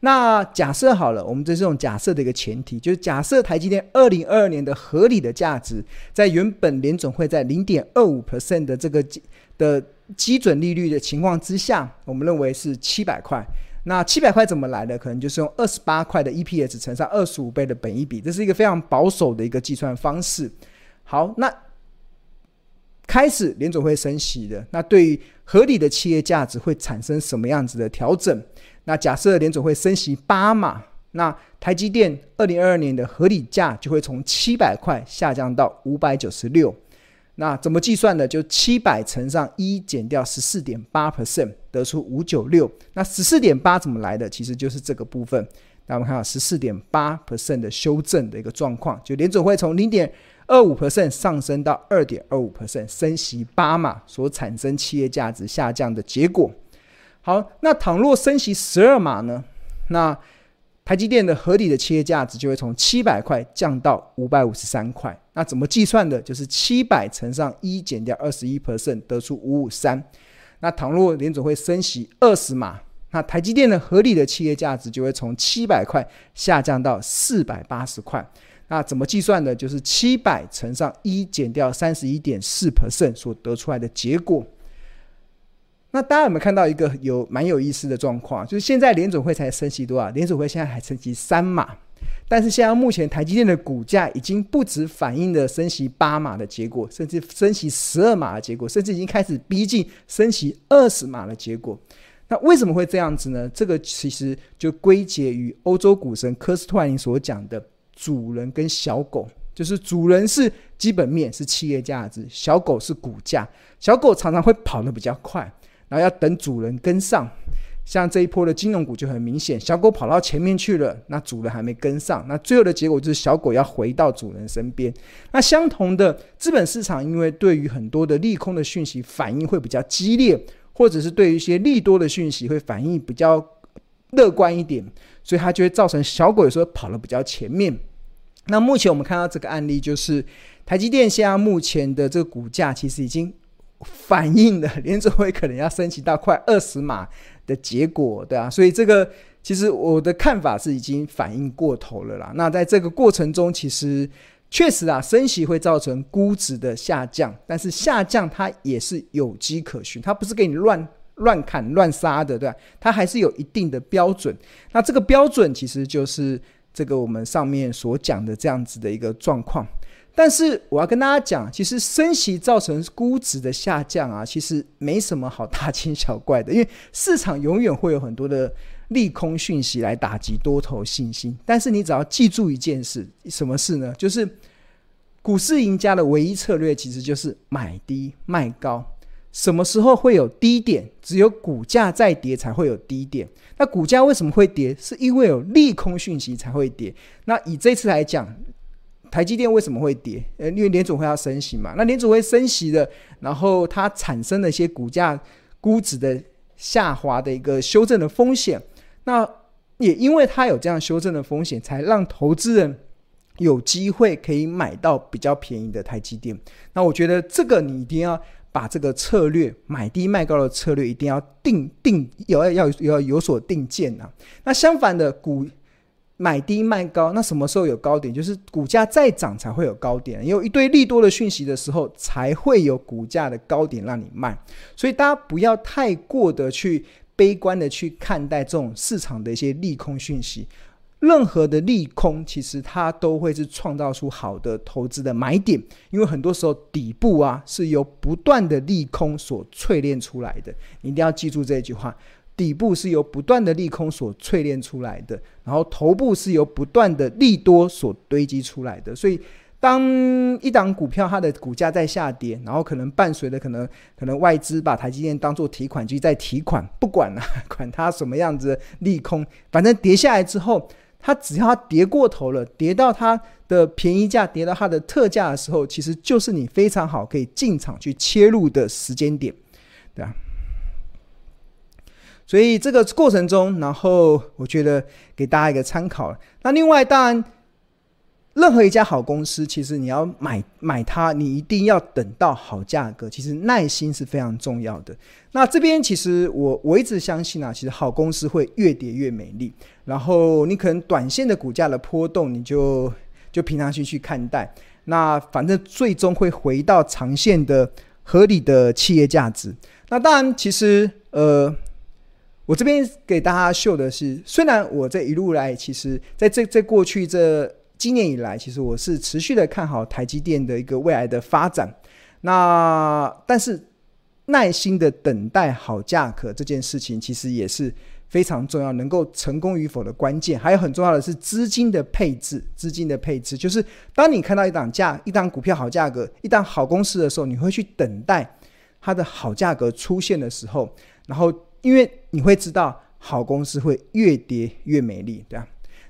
那假设好了，我们这是用假设的一个前提，就是假设台积电二零二二年的合理的价值，在原本联总会在零点二五 percent 的这个的基准利率的情况之下，我们认为是七百块。那七百块怎么来的？可能就是用二十八块的 EPS 乘上二十五倍的本一比，这是一个非常保守的一个计算方式。好，那开始联总会升息的，那对于合理的企业价值会产生什么样子的调整？那假设联总会升息八码，那台积电二零二二年的合理价就会从七百块下降到五百九十六。那怎么计算呢？就七百乘上一减掉十四点八 percent，得出五九六。那十四点八怎么来的？其实就是这个部分。那我们看到十四点八 percent 的修正的一个状况，就联总会从零点二五 percent 上升到二点二五 percent，升息八码所产生企业价值下降的结果。好，那倘若升息十二码呢？那台积电的合理的企业价值就会从七百块降到五百五十三块。那怎么计算的？就是七百乘上一减掉二十一 percent，得出五五三。那倘若联总会升息二十码，那台积电的合理的企业价值就会从七百块下降到四百八十块。那怎么计算的？就是七百乘上一减掉三十一点四 percent 所得出来的结果。那大家有没有看到一个有蛮有意思的状况？就是现在联准会才升息多少？联准会现在还升息三码，但是现在目前台积电的股价已经不止反映了升息八码的结果，甚至升息十二码的结果，甚至已经开始逼近升息二十码的结果。那为什么会这样子呢？这个其实就归结于欧洲股神科斯托林所讲的主人跟小狗，就是主人是基本面是企业价值，小狗是股价，小狗常常会跑得比较快。然后要等主人跟上，像这一波的金融股就很明显，小狗跑到前面去了，那主人还没跟上，那最后的结果就是小狗要回到主人身边。那相同的，资本市场因为对于很多的利空的讯息反应会比较激烈，或者是对于一些利多的讯息会反应比较乐观一点，所以它就会造成小狗有时候跑得比较前面。那目前我们看到这个案例，就是台积电现在目前的这个股价其实已经。反映的联准会可能要升息到快二十码的结果，对啊，所以这个其实我的看法是已经反应过头了啦。那在这个过程中，其实确实啊，升息会造成估值的下降，但是下降它也是有迹可循，它不是给你乱乱砍乱杀的，对吧？它还是有一定的标准。那这个标准其实就是这个我们上面所讲的这样子的一个状况。但是我要跟大家讲，其实升息造成估值的下降啊，其实没什么好大惊小怪的，因为市场永远会有很多的利空讯息来打击多头信心。但是你只要记住一件事，什么事呢？就是股市赢家的唯一策略其实就是买低卖高。什么时候会有低点？只有股价在跌才会有低点。那股价为什么会跌？是因为有利空讯息才会跌。那以这次来讲。台积电为什么会跌？呃，因为联总会要升息嘛。那联总会升息的，然后它产生了一些股价估值的下滑的一个修正的风险。那也因为它有这样修正的风险，才让投资人有机会可以买到比较便宜的台积电。那我觉得这个你一定要把这个策略买低卖高的策略一定要定定，要要要有所定见啊。那相反的股。买低卖高，那什么时候有高点？就是股价再涨才会有高点，有一堆利多的讯息的时候，才会有股价的高点让你卖。所以大家不要太过的去悲观的去看待这种市场的一些利空讯息。任何的利空，其实它都会是创造出好的投资的买点，因为很多时候底部啊是由不断的利空所淬炼出来的。你一定要记住这句话。底部是由不断的利空所淬炼出来的，然后头部是由不断的利多所堆积出来的。所以，当一档股票它的股价在下跌，然后可能伴随的可能可能外资把台积电当做提款机在提款，不管了，管它什么样子利空，反正跌下来之后，它只要它跌过头了，跌到它的便宜价，跌到它的特价的时候，其实就是你非常好可以进场去切入的时间点，对吧？所以这个过程中，然后我觉得给大家一个参考。那另外，当然任何一家好公司，其实你要买买它，你一定要等到好价格。其实耐心是非常重要的。那这边其实我我一直相信啊，其实好公司会越跌越美丽。然后你可能短线的股价的波动，你就就平常心去看待。那反正最终会回到长线的合理的企业价值。那当然，其实呃，我这边给大家秀的是，虽然我这一路来，其实在这在过去这。今年以来，其实我是持续的看好台积电的一个未来的发展。那但是耐心的等待好价格这件事情，其实也是非常重要，能够成功与否的关键。还有很重要的是资金的配置，资金的配置就是当你看到一档价、一档股票好价格、一档好公司的时候，你会去等待它的好价格出现的时候，然后因为你会知道好公司会越跌越美丽，对吧？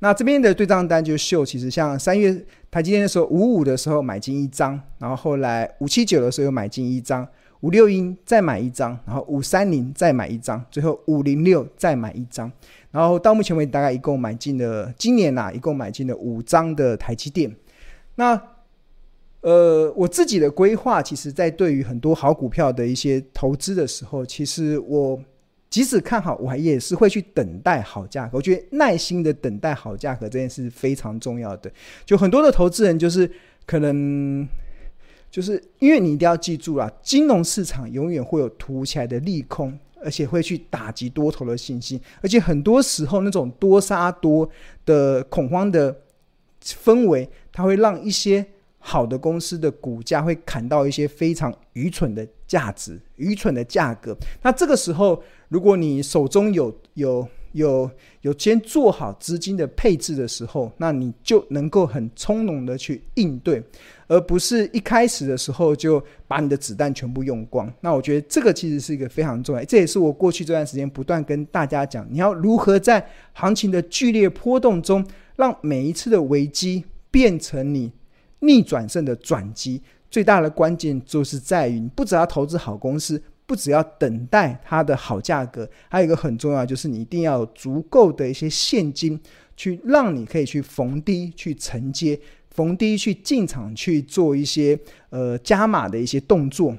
那这边的对账单就秀，其实像三月台积电的时候，五五的时候买进一张，然后后来五七九的时候又买进一张，五六一再买一张，然后五三零再买一张，最后五零六再买一张，然后到目前为止大概一共买进了，今年呐、一共买进了五张的台积电。那呃我自己的规划，其实在对于很多好股票的一些投资的时候，其实我。即使看好，我还也是会去等待好价格。我觉得耐心的等待好价格这件事非常重要的。就很多的投资人就是可能就是因为你一定要记住啦，金融市场永远会有突起来的利空，而且会去打击多头的信心。而且很多时候那种多杀多的恐慌的氛围，它会让一些好的公司的股价会砍到一些非常愚蠢的价值、愚蠢的价格。那这个时候。如果你手中有有有有先做好资金的配置的时候，那你就能够很从容的去应对，而不是一开始的时候就把你的子弹全部用光。那我觉得这个其实是一个非常重要，这也是我过去这段时间不断跟大家讲，你要如何在行情的剧烈波动中，让每一次的危机变成你逆转胜的转机。最大的关键就是在于，你不只要投资好公司。不只要等待它的好价格，还有一个很重要，就是你一定要有足够的一些现金，去让你可以去逢低去承接，逢低去进场去做一些呃加码的一些动作。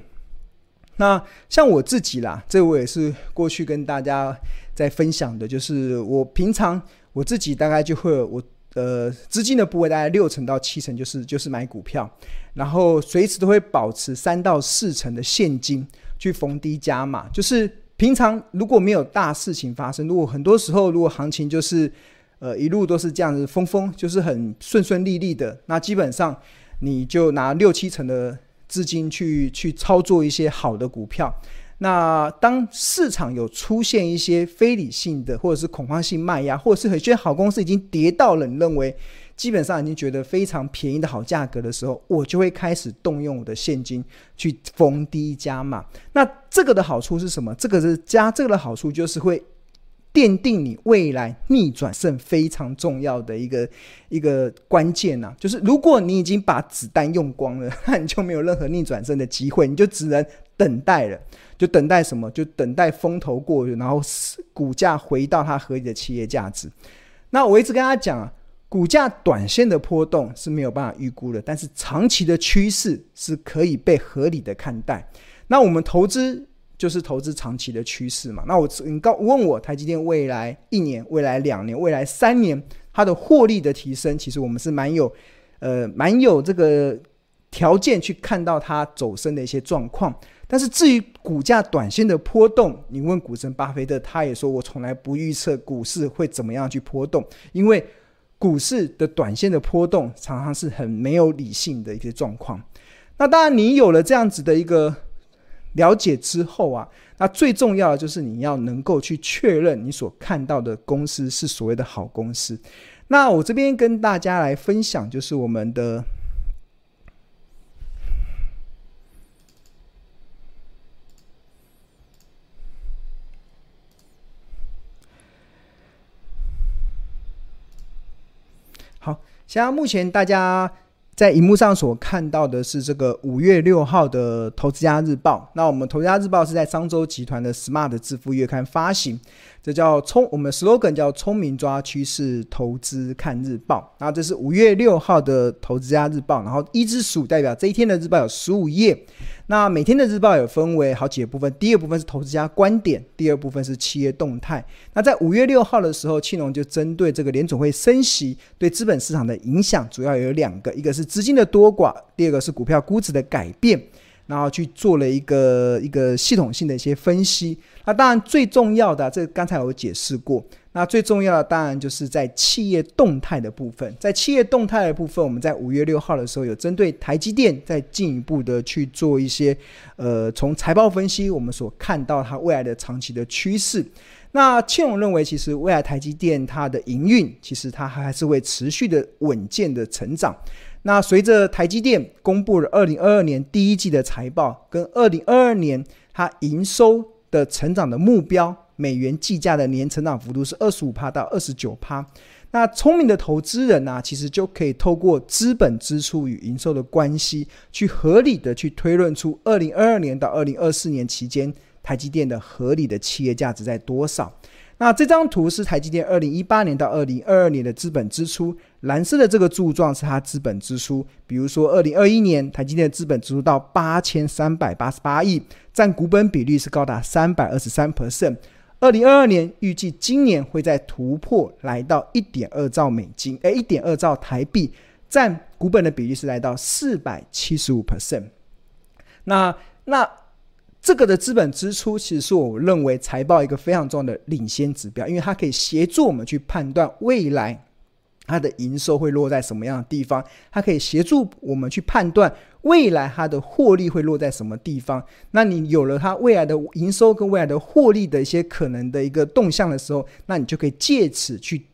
那像我自己啦，这我也是过去跟大家在分享的，就是我平常我自己大概就会我呃资金的部位大概六成到七成，就是就是买股票，然后随时都会保持三到四成的现金。去逢低加码，就是平常如果没有大事情发生，如果很多时候如果行情就是呃一路都是这样子风风，就是很顺顺利利的，那基本上你就拿六七成的资金去去操作一些好的股票。那当市场有出现一些非理性的或者是恐慌性卖压，或者是有些好公司已经跌到了你认为。基本上已经觉得非常便宜的好价格的时候，我就会开始动用我的现金去逢低加码。那这个的好处是什么？这个是加这个的好处就是会奠定你未来逆转胜非常重要的一个一个关键呐。就是如果你已经把子弹用光了，那你就没有任何逆转胜的机会，你就只能等待了。就等待什么？就等待风头过去，然后股价回到它合理的企业价值。那我一直跟他讲啊。股价短线的波动是没有办法预估的，但是长期的趋势是可以被合理的看待。那我们投资就是投资长期的趋势嘛。那我你告问我台积电未来一年、未来两年、未来三年它的获利的提升，其实我们是蛮有呃蛮有这个条件去看到它走升的一些状况。但是至于股价短线的波动，你问股神巴菲特，他也说我从来不预测股市会怎么样去波动，因为。股市的短线的波动常常是很没有理性的一些状况。那当然，你有了这样子的一个了解之后啊，那最重要的就是你要能够去确认你所看到的公司是所谓的好公司。那我这边跟大家来分享，就是我们的。好，现在目前大家在荧幕上所看到的是这个五月六号的《投资家日报》。那我们《投资家日报》是在商周集团的 Smart 致富月刊发行，这叫聪，我们 slogan 叫“聪明抓趋势，投资看日报”。那这是五月六号的《投资家日报》，然后一至十五代表这一天的日报有十五页。那每天的日报有分为好几个部分，第一个部分是投资家观点，第二部分是企业动态。那在五月六号的时候，庆隆就针对这个联总会升息对资本市场的影响，主要有两个，一个是资金的多寡，第二个是股票估值的改变，然后去做了一个一个系统性的一些分析。那当然最重要的，这刚才有解释过。那最重要的当然就是在企业动态的部分，在企业动态的部分，我们在五月六号的时候有针对台积电再进一步的去做一些，呃，从财报分析我们所看到它未来的长期的趋势。那庆荣认为，其实未来台积电它的营运其实它还是会持续的稳健的成长。那随着台积电公布了二零二二年第一季的财报，跟二零二二年它营收的成长的目标。美元计价的年成长幅度是二十五趴到二十九趴。那聪明的投资人呢、其实就可以透过资本支出与营收的关系，去合理的去推论出二零二二年到二零二四年期间台积电的合理的企业价值在多少。那这张图是台积电二零一八年到二零二二年的资本支出，蓝色的这个柱状是它资本支出。比如说，二零二一年台积电的资本支出到八千三百八十八亿，占股本比率是高达三百二十三 percent。二零二二年预计今年会在突破，来到一点二兆美金，诶，一点二兆台币，占股本的比例是来到四百七十五 percent。那那这个的资本支出，其实是我认为财报一个非常重要的领先指标，因为它可以协助我们去判断未来它的营收会落在什么样的地方，它可以协助我们去判断。未来它的获利会落在什么地方？那你有了它未来的营收跟未来的获利的一些可能的一个动向的时候，那你就可以借此去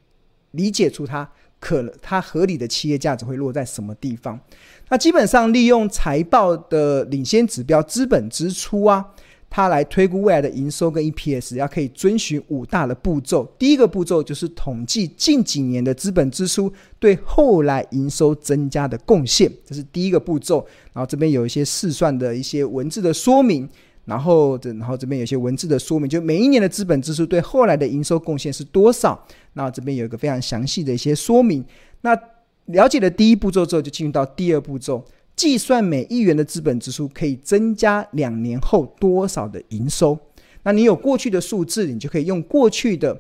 理解出它可它合理的企业价值会落在什么地方。那基本上利用财报的领先指标资本支出啊。它来推估未来的营收跟 EPS，要可以遵循五大的步骤。第一个步骤就是统计近几年的资本支出对后来营收增加的贡献，这是第一个步骤。然后这边有一些试算的一些文字的说明，然后这然后这边有些文字的说明，就每一年的资本支出对后来的营收贡献是多少。那这边有一个非常详细的一些说明。那了解了第一步骤之后，就进入到第二步骤。计算每一元的资本支出可以增加两年后多少的营收？那你有过去的数字，你就可以用过去的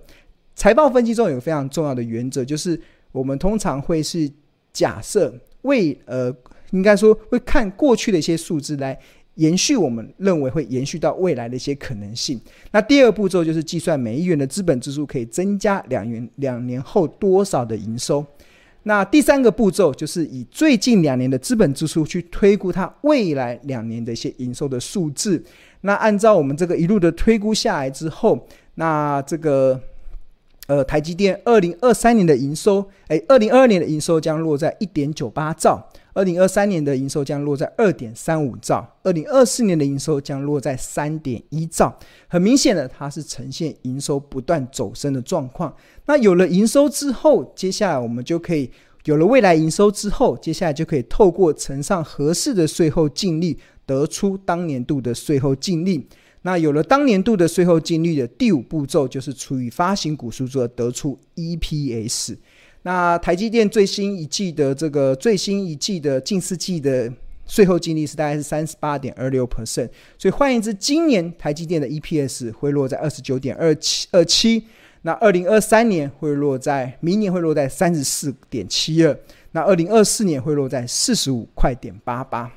财报分析中有个非常重要的原则，就是我们通常会是假设为呃，应该说会看过去的一些数字来延续我们认为会延续到未来的一些可能性。那第二步骤就是计算每亿元的资本支出可以增加两元两年后多少的营收。那第三个步骤就是以最近两年的资本支出去推估它未来两年的一些营收的数字。那按照我们这个一路的推估下来之后，那这个呃台积电二零二三年的营收，诶，二零二二年的营收将落在一点九八兆。二零二三年的营收将落在二点三五兆，二零二四年的营收将落在三点一兆。很明显的，它是呈现营收不断走升的状况。那有了营收之后，接下来我们就可以有了未来营收之后，接下来就可以透过乘上合适的税后净利，得出当年度的税后净利。那有了当年度的税后净利的第五步骤，就是除以发行股数之后得出 EPS。那台积电最新一季的这个最新一季的近四季的税后净利是大概是三十八点二六 percent，所以换言之，今年台积电的 EPS 会落在二十九点二七二七，那二零二三年会落在明年会落在三十四点七二，那二零二四年会落在四十五块点八八，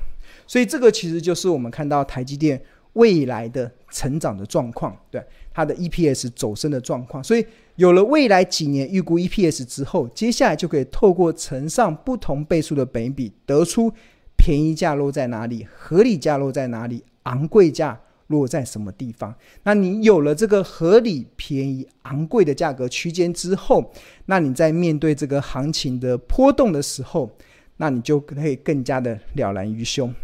所以这个其实就是我们看到台积电未来的成长的状况，对。它的 EPS 走升的状况，所以。有了未来几年预估 EPS 之后，接下来就可以透过乘上不同倍数的本比，得出便宜价落在哪里，合理价落在哪里，昂贵价落在什么地方。那你有了这个合理、便宜、昂贵的价格区间之后，那你在面对这个行情的波动的时候，那你就可以更加的了然于胸。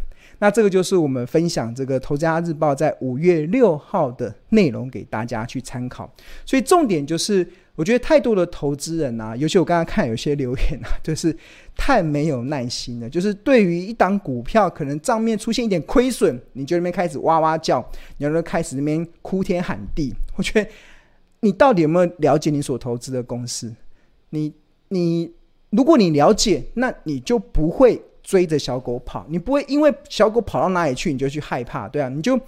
那这个就是我们分享这个《投资家日报》在五月六号的内容给大家去参考。所以重点就是，我觉得太多的投资人啊，尤其我刚刚看有些留言啊，就是太没有耐心了。就是对于一档股票可能账面出现一点亏损，你就那边开始哇哇叫，你就开始那边哭天喊地。我觉得你到底有没有了解你所投资的公司？你你，如果你了解，那你就不会追着小狗跑，你不会因为小狗跑到哪里去，你就去害怕，对啊，你就。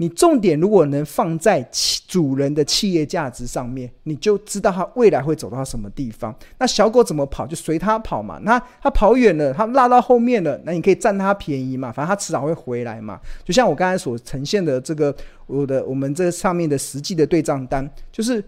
你重点如果能放在企主人的企业价值上面，你就知道它未来会走到什么地方。那小狗怎么跑就随它跑嘛。那它跑远了，它落到后面了，那你可以占它便宜嘛。反正它迟早会回来嘛。就像我刚才所呈现的这个，我的我们这上面的实际的对账单，就是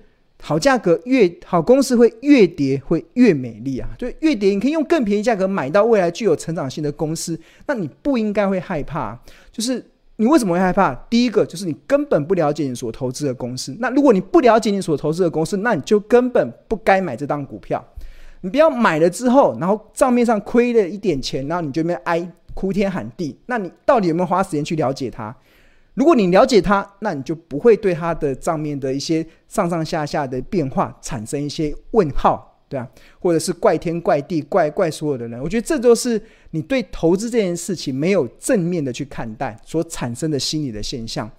好价格越好，公司会越跌会越美丽啊。就越跌你可以用更便宜价格买到未来具有成长性的公司，那你不应该会害怕，就是。你为什么会害怕？第一个就是你根本不了解你所投资的公司。那如果你不了解你所投资的公司，那你就根本不该买这档股票。你不要买了之后，然后账面上亏了一点钱，然后你就那边哀哭天喊地。那你到底有没有花时间去了解它？如果你了解它，那你就不会对它的账面的一些上上下下的变化产生一些问号。对啊，或者是怪天怪地怪怪所有的人，我觉得这都是你对投资这件事情没有正面的去看待所产生的心理的现象。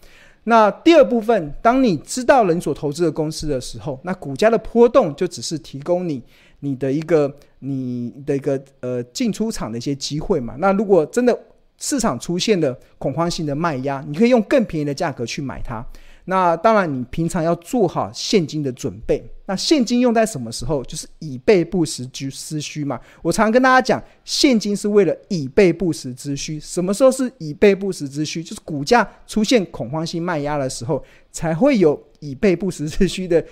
那第二部分，当你知道了你所投资的公司的时候，那股价的波动就只是提供你你的一个你的一个呃进出场的一些机会嘛。那如果真的市场出现了恐慌性的卖压，你可以用更便宜的价格去买它。那当然，你平常要做好现金的准备。那现金用在什么时候？就是以备不时之之需嘛。我常跟大家讲，现金是为了以备不时之需。什么时候是以备不时之需？就是股价出现恐慌性卖压的时候，才会有以备不时之需的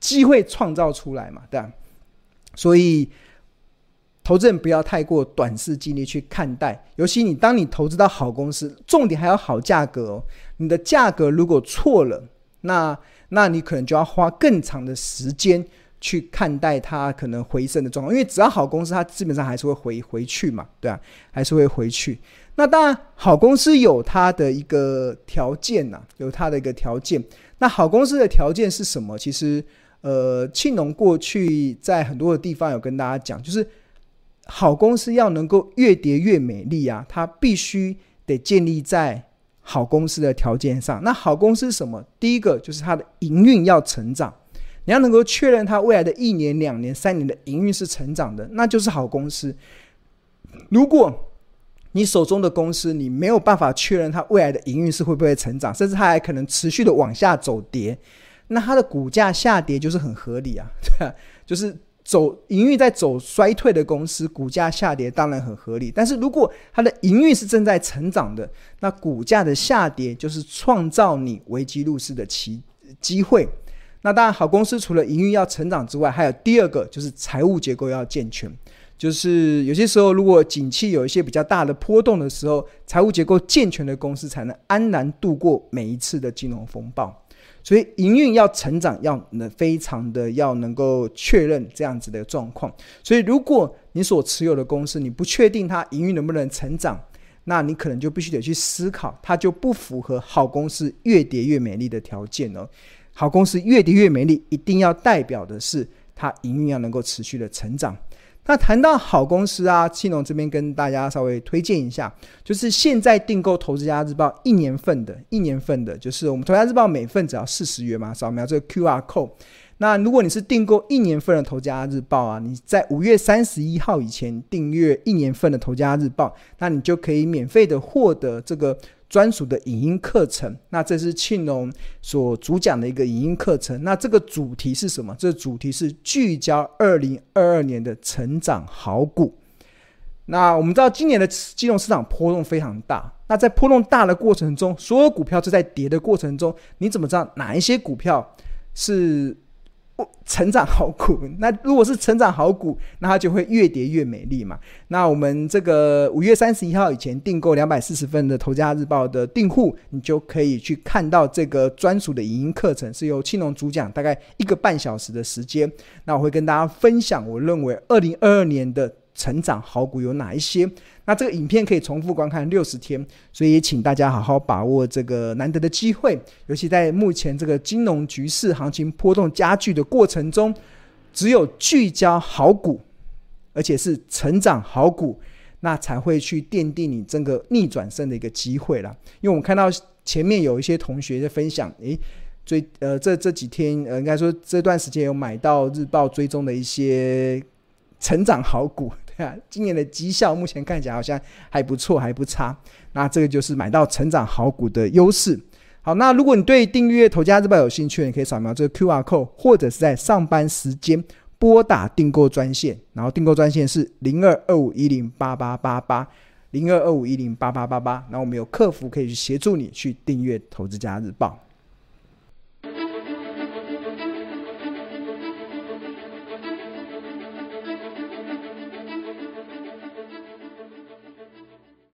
机会创造出来嘛，对吧？所以。投资人不要太过短视精力去看待，尤其你当你投资到好公司，重点还要好价格哦。你的价格如果错了，那那你可能就要花更长的时间去看待它可能回升的状况。因为只要好公司，它基本上还是会回回去嘛，对啊，还是会回去。那当然，好公司有它的一个条件呐、有它的一个条件。那好公司的条件是什么？其实，呃，庆农过去在很多的地方有跟大家讲，就是。好公司要能够越跌越美丽啊，它必须得建立在好公司的条件上。那好公司是什么？第一个就是它的营运要成长，你要能够确认它未来的一年、两年、三年的营运是成长的，那就是好公司。如果你手中的公司你没有办法确认它未来的营运是会不会成长，甚至它还可能持续的往下走跌，那它的股价下跌就是很合理啊，对啊，就是。走营运在走衰退的公司，股价下跌当然很合理。但是如果它的营运是正在成长的，那股价的下跌就是创造你危机入市的机机会。那当然，好公司除了营运要成长之外，还有第二个就是财务结构要健全。就是有些时候，如果景气有一些比较大的波动的时候，财务结构健全的公司才能安然度过每一次的金融风暴。所以营运要成长，要能非常的要能够确认这样子的状况。所以如果你所持有的公司你不确定它营运能不能成长，那你可能就必须得去思考，它就不符合好公司越跌越美丽的条件哦。好公司越跌越美丽，一定要代表的是它营运要能够持续的成长。那谈到好公司啊，庆农这边跟大家稍微推荐一下，就是现在订购《投资家日报》一年份的，一年份的，就是我们《投资家日报》每份只要四十元嘛，扫描这个 QR code。那如果你是订购一年份的《投资家日报》啊，你在五月三十一号以前订阅一年份的《投资家日报》，那你就可以免费的获得这个。专属的影音课程，那这是庆农所主讲的一个影音课程。那这个主题是什么？这个主题是聚焦二零二二年的成长好股。那我们知道今年的金融市场波动非常大。那在波动大的过程中，所有股票都在跌的过程中，你怎么知道哪一些股票是？成长好股，那如果是成长好股，那它就会越跌越美丽嘛。那我们这个五月三十一号以前订购两百四十份的《投家日报》的订户，你就可以去看到这个专属的影音课程，是由青龙主讲，大概一个半小时的时间。那我会跟大家分享，我认为二零二二年的。成长好股有哪一些？那这个影片可以重复观看六十天，所以也请大家好好把握这个难得的机会。尤其在目前这个金融局势行情波动加剧的过程中，只有聚焦好股，而且是成长好股，那才会去奠定你这个逆转胜的一个机会啦。因为我们看到前面有一些同学在分享，诶，追呃这这几天呃应该说这段时间有买到日报追踪的一些成长好股，今年的绩效目前看起来好像还不错，还不差。那这个就是买到成长好股的优势。好，那如果你对订阅《投家日报》有兴趣，你可以扫描这个 QR code，或者是在上班时间拨打订购专线，然后订购专线是零二二五一零八八八八零二二五一零八八八八，然后我们有客服可以去协助你去订阅《投资家日报》。